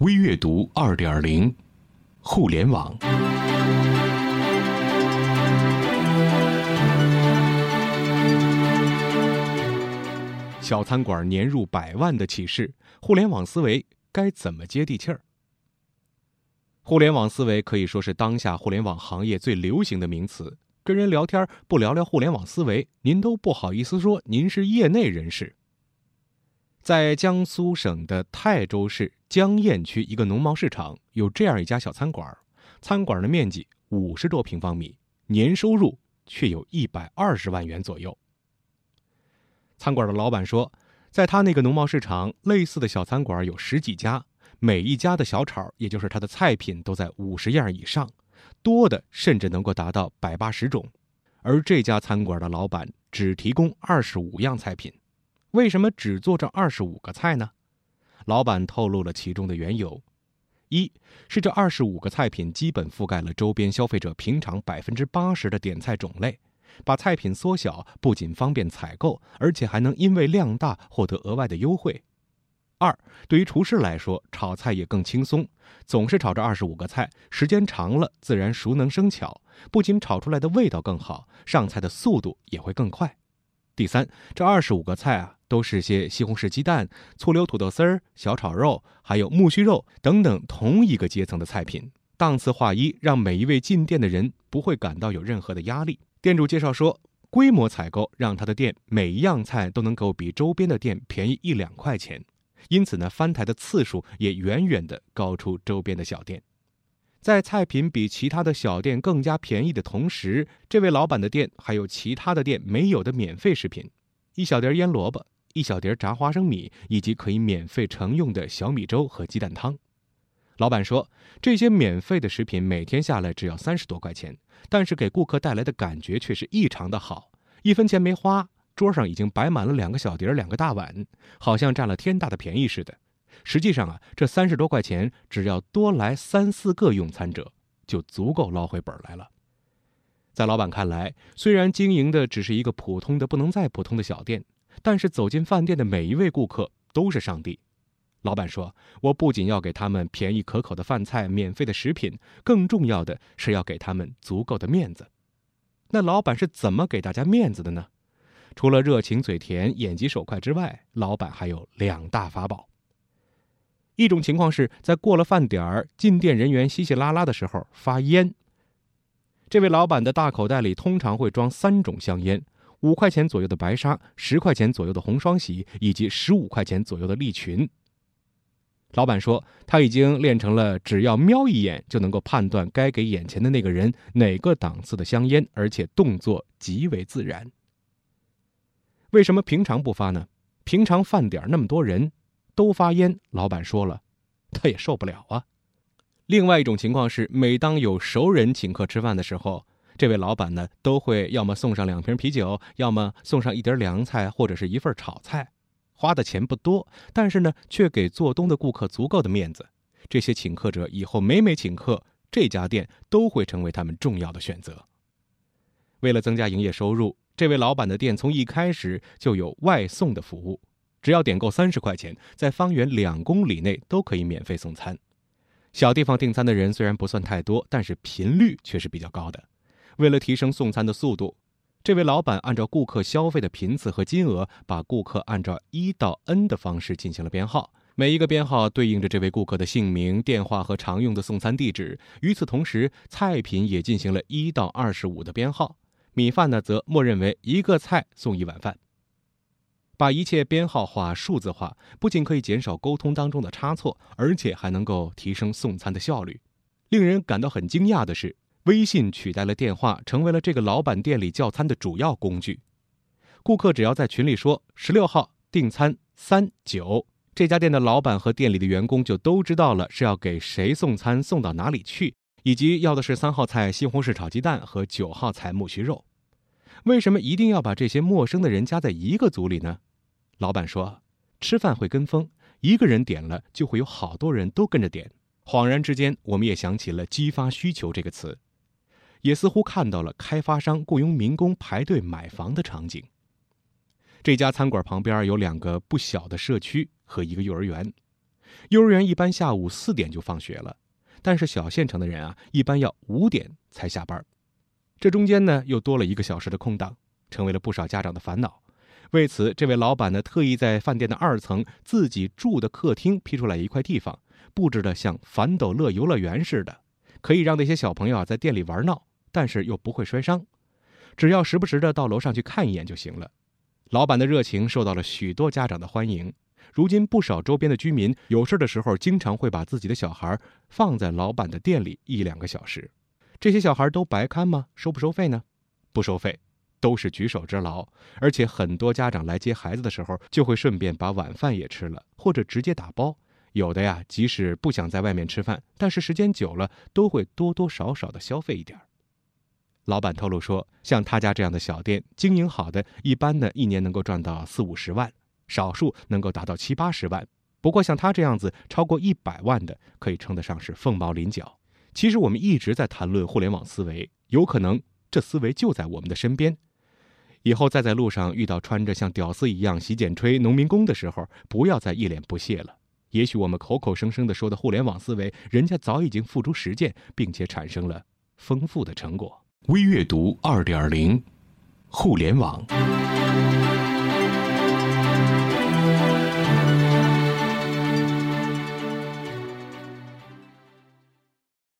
微阅读二点零，互联网。小餐馆年入百万的启示，互联网思维该怎么接地气儿？互联网思维可以说是当下互联网行业最流行的名词。跟人聊天不聊聊互联网思维，您都不好意思说您是业内人士。在江苏省的泰州市江堰区一个农贸市场，有这样一家小餐馆，餐馆的面积五十多平方米，年收入却有一百二十万元左右。餐馆的老板说，在他那个农贸市场，类似的小餐馆有十几家，每一家的小炒，也就是他的菜品，都在五十样以上，多的甚至能够达到百八十种，而这家餐馆的老板只提供二十五样菜品。为什么只做这二十五个菜呢？老板透露了其中的缘由：一是这二十五个菜品基本覆盖了周边消费者平常百分之八十的点菜种类，把菜品缩小不仅方便采购，而且还能因为量大获得额外的优惠；二对于厨师来说，炒菜也更轻松，总是炒这二十五个菜，时间长了自然熟能生巧，不仅炒出来的味道更好，上菜的速度也会更快。第三，这二十五个菜啊，都是些西红柿鸡蛋、醋溜土豆丝儿、小炒肉，还有木须肉等等同一个阶层的菜品，档次划一，让每一位进店的人不会感到有任何的压力。店主介绍说，规模采购让他的店每一样菜都能够比周边的店便宜一两块钱，因此呢，翻台的次数也远远的高出周边的小店。在菜品比其他的小店更加便宜的同时，这位老板的店还有其他的店没有的免费食品：一小碟腌萝卜，一小碟炸花生米，以及可以免费盛用的小米粥和鸡蛋汤。老板说，这些免费的食品每天下来只要三十多块钱，但是给顾客带来的感觉却是异常的好，一分钱没花，桌上已经摆满了两个小碟、两个大碗，好像占了天大的便宜似的。实际上啊，这三十多块钱，只要多来三四个用餐者，就足够捞回本来了。在老板看来，虽然经营的只是一个普通的不能再普通的小店，但是走进饭店的每一位顾客都是上帝。老板说：“我不仅要给他们便宜可口的饭菜、免费的食品，更重要的是要给他们足够的面子。”那老板是怎么给大家面子的呢？除了热情嘴甜、眼疾手快之外，老板还有两大法宝。一种情况是在过了饭点儿，进店人员稀稀拉拉的时候发烟。这位老板的大口袋里通常会装三种香烟：五块钱左右的白沙，十块钱左右的红双喜，以及十五块钱左右的利群。老板说，他已经练成了只要瞄一眼就能够判断该给眼前的那个人哪个档次的香烟，而且动作极为自然。为什么平常不发呢？平常饭点那么多人。都发烟，老板说了，他也受不了啊。另外一种情况是，每当有熟人请客吃饭的时候，这位老板呢都会要么送上两瓶啤酒，要么送上一碟凉菜或者是一份炒菜，花的钱不多，但是呢却给做东的顾客足够的面子。这些请客者以后每每请客，这家店都会成为他们重要的选择。为了增加营业收入，这位老板的店从一开始就有外送的服务。只要点够三十块钱，在方圆两公里内都可以免费送餐。小地方订餐的人虽然不算太多，但是频率却是比较高的。为了提升送餐的速度，这位老板按照顾客消费的频次和金额，把顾客按照一到 N 的方式进行了编号。每一个编号对应着这位顾客的姓名、电话和常用的送餐地址。与此同时，菜品也进行了一到二十五的编号。米饭呢，则默认为一个菜送一碗饭。把一切编号化、数字化，不仅可以减少沟通当中的差错，而且还能够提升送餐的效率。令人感到很惊讶的是，微信取代了电话，成为了这个老板店里叫餐的主要工具。顾客只要在群里说“十六号订餐三九”，这家店的老板和店里的员工就都知道了是要给谁送餐，送到哪里去，以及要的是三号菜西红柿炒鸡蛋和九号菜木须肉。为什么一定要把这些陌生的人加在一个组里呢？老板说：“吃饭会跟风，一个人点了，就会有好多人都跟着点。恍然之间，我们也想起了‘激发需求’这个词，也似乎看到了开发商雇佣民工排队买房的场景。这家餐馆旁边有两个不小的社区和一个幼儿园，幼儿园一般下午四点就放学了，但是小县城的人啊，一般要五点才下班。这中间呢，又多了一个小时的空档，成为了不少家长的烦恼。为此，这位老板呢，特意在饭店的二层自己住的客厅批出来一块地方，布置的像反斗乐游乐园似的，可以让那些小朋友啊在店里玩闹，但是又不会摔伤。只要时不时的到楼上去看一眼就行了。老板的热情受到了许多家长的欢迎。如今，不少周边的居民有事的时候，经常会把自己的小孩放在老板的店里一两个小时。这些小孩都白看吗？收不收费呢？不收费，都是举手之劳。而且很多家长来接孩子的时候，就会顺便把晚饭也吃了，或者直接打包。有的呀，即使不想在外面吃饭，但是时间久了，都会多多少少的消费一点老板透露说，像他家这样的小店，经营好的，一般呢一年能够赚到四五十万，少数能够达到七八十万。不过像他这样子超过一百万的，可以称得上是凤毛麟角。其实我们一直在谈论互联网思维，有可能这思维就在我们的身边。以后再在路上遇到穿着像屌丝一样洗剪吹农民工的时候，不要再一脸不屑了。也许我们口口声声的说的互联网思维，人家早已经付诸实践，并且产生了丰富的成果。微阅读二点零，互联网。